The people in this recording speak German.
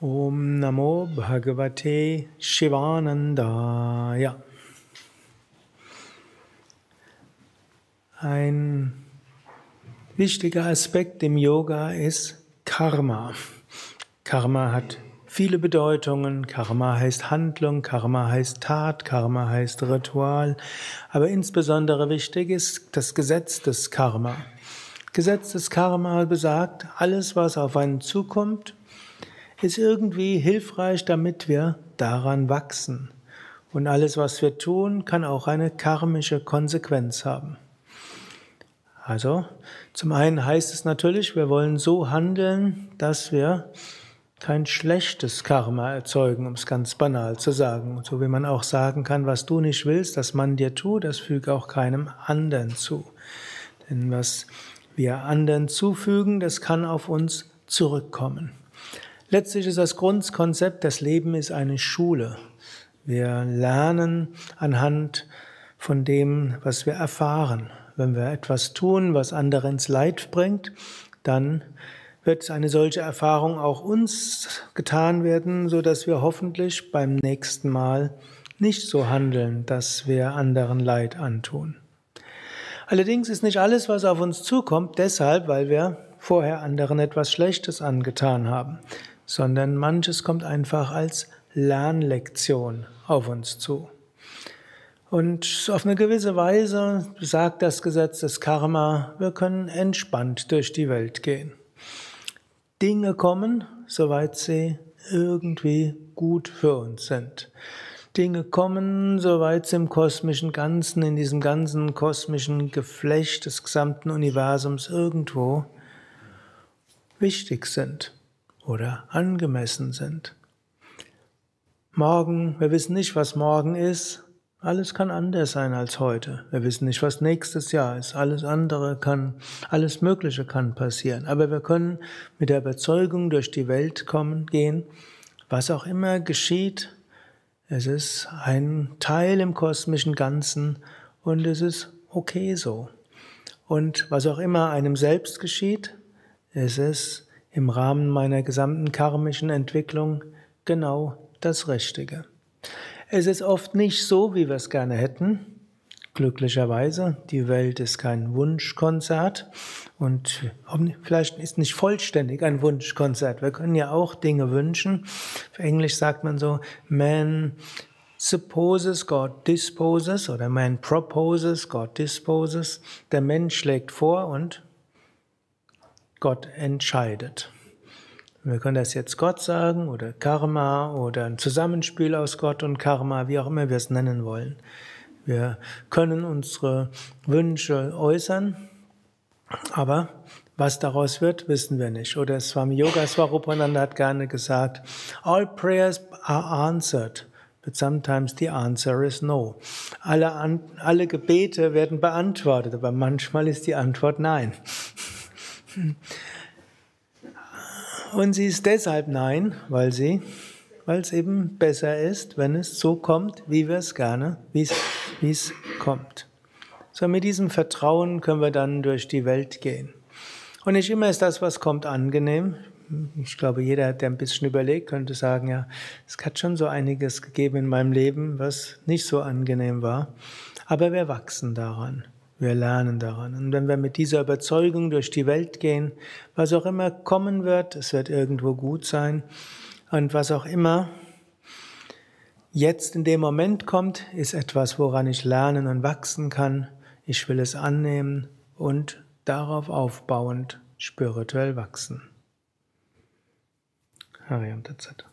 Om Namo Bhagavate Shivanandaya. Ein wichtiger Aspekt im Yoga ist Karma. Karma hat viele Bedeutungen. Karma heißt Handlung, Karma heißt Tat, Karma heißt Ritual. Aber insbesondere wichtig ist das Gesetz des Karma. Gesetz des Karma besagt, alles, was auf einen zukommt, ist irgendwie hilfreich, damit wir daran wachsen. Und alles, was wir tun, kann auch eine karmische Konsequenz haben. Also, zum einen heißt es natürlich, wir wollen so handeln, dass wir kein schlechtes Karma erzeugen, um es ganz banal zu sagen. So wie man auch sagen kann, was du nicht willst, dass man dir tut, das füge auch keinem anderen zu. Denn was wir anderen zufügen, das kann auf uns zurückkommen. Letztlich ist das Grundkonzept, das Leben ist eine Schule. Wir lernen anhand von dem, was wir erfahren. Wenn wir etwas tun, was andere ins Leid bringt, dann wird eine solche Erfahrung auch uns getan werden, so dass wir hoffentlich beim nächsten Mal nicht so handeln, dass wir anderen Leid antun. Allerdings ist nicht alles, was auf uns zukommt, deshalb, weil wir vorher anderen etwas Schlechtes angetan haben sondern manches kommt einfach als Lernlektion auf uns zu. Und auf eine gewisse Weise sagt das Gesetz des Karma, wir können entspannt durch die Welt gehen. Dinge kommen, soweit sie irgendwie gut für uns sind. Dinge kommen, soweit sie im kosmischen Ganzen, in diesem ganzen kosmischen Geflecht des gesamten Universums irgendwo wichtig sind oder angemessen sind. Morgen, wir wissen nicht, was morgen ist. Alles kann anders sein als heute. Wir wissen nicht, was nächstes Jahr ist. Alles andere kann, alles Mögliche kann passieren. Aber wir können mit der Überzeugung durch die Welt kommen, gehen. Was auch immer geschieht, es ist ein Teil im kosmischen Ganzen und es ist okay so. Und was auch immer einem selbst geschieht, es ist im Rahmen meiner gesamten karmischen Entwicklung genau das Richtige. Es ist oft nicht so, wie wir es gerne hätten. Glücklicherweise, die Welt ist kein Wunschkonzert und vielleicht ist nicht vollständig ein Wunschkonzert. Wir können ja auch Dinge wünschen. Auf Englisch sagt man so, man supposes, God disposes oder man proposes, God disposes. Der Mensch schlägt vor und Gott entscheidet. Wir können das jetzt Gott sagen oder Karma oder ein Zusammenspiel aus Gott und Karma, wie auch immer wir es nennen wollen. Wir können unsere Wünsche äußern, aber was daraus wird, wissen wir nicht. Oder Swami Yoga Swarupananda hat gerne gesagt, all prayers are answered, but sometimes the answer is no. Alle, alle Gebete werden beantwortet, aber manchmal ist die Antwort nein. Und sie ist deshalb nein, weil sie, weil es eben besser ist, wenn es so kommt, wie wir es gerne, wie es, kommt. So mit diesem Vertrauen können wir dann durch die Welt gehen. Und nicht immer ist das, was kommt, angenehm. Ich glaube, jeder, der ein bisschen überlegt, könnte sagen, ja, es hat schon so einiges gegeben in meinem Leben, was nicht so angenehm war. Aber wir wachsen daran. Wir lernen daran. Und wenn wir mit dieser Überzeugung durch die Welt gehen, was auch immer kommen wird, es wird irgendwo gut sein. Und was auch immer jetzt in dem Moment kommt, ist etwas, woran ich lernen und wachsen kann. Ich will es annehmen und darauf aufbauend spirituell wachsen. Hariam Tatsat.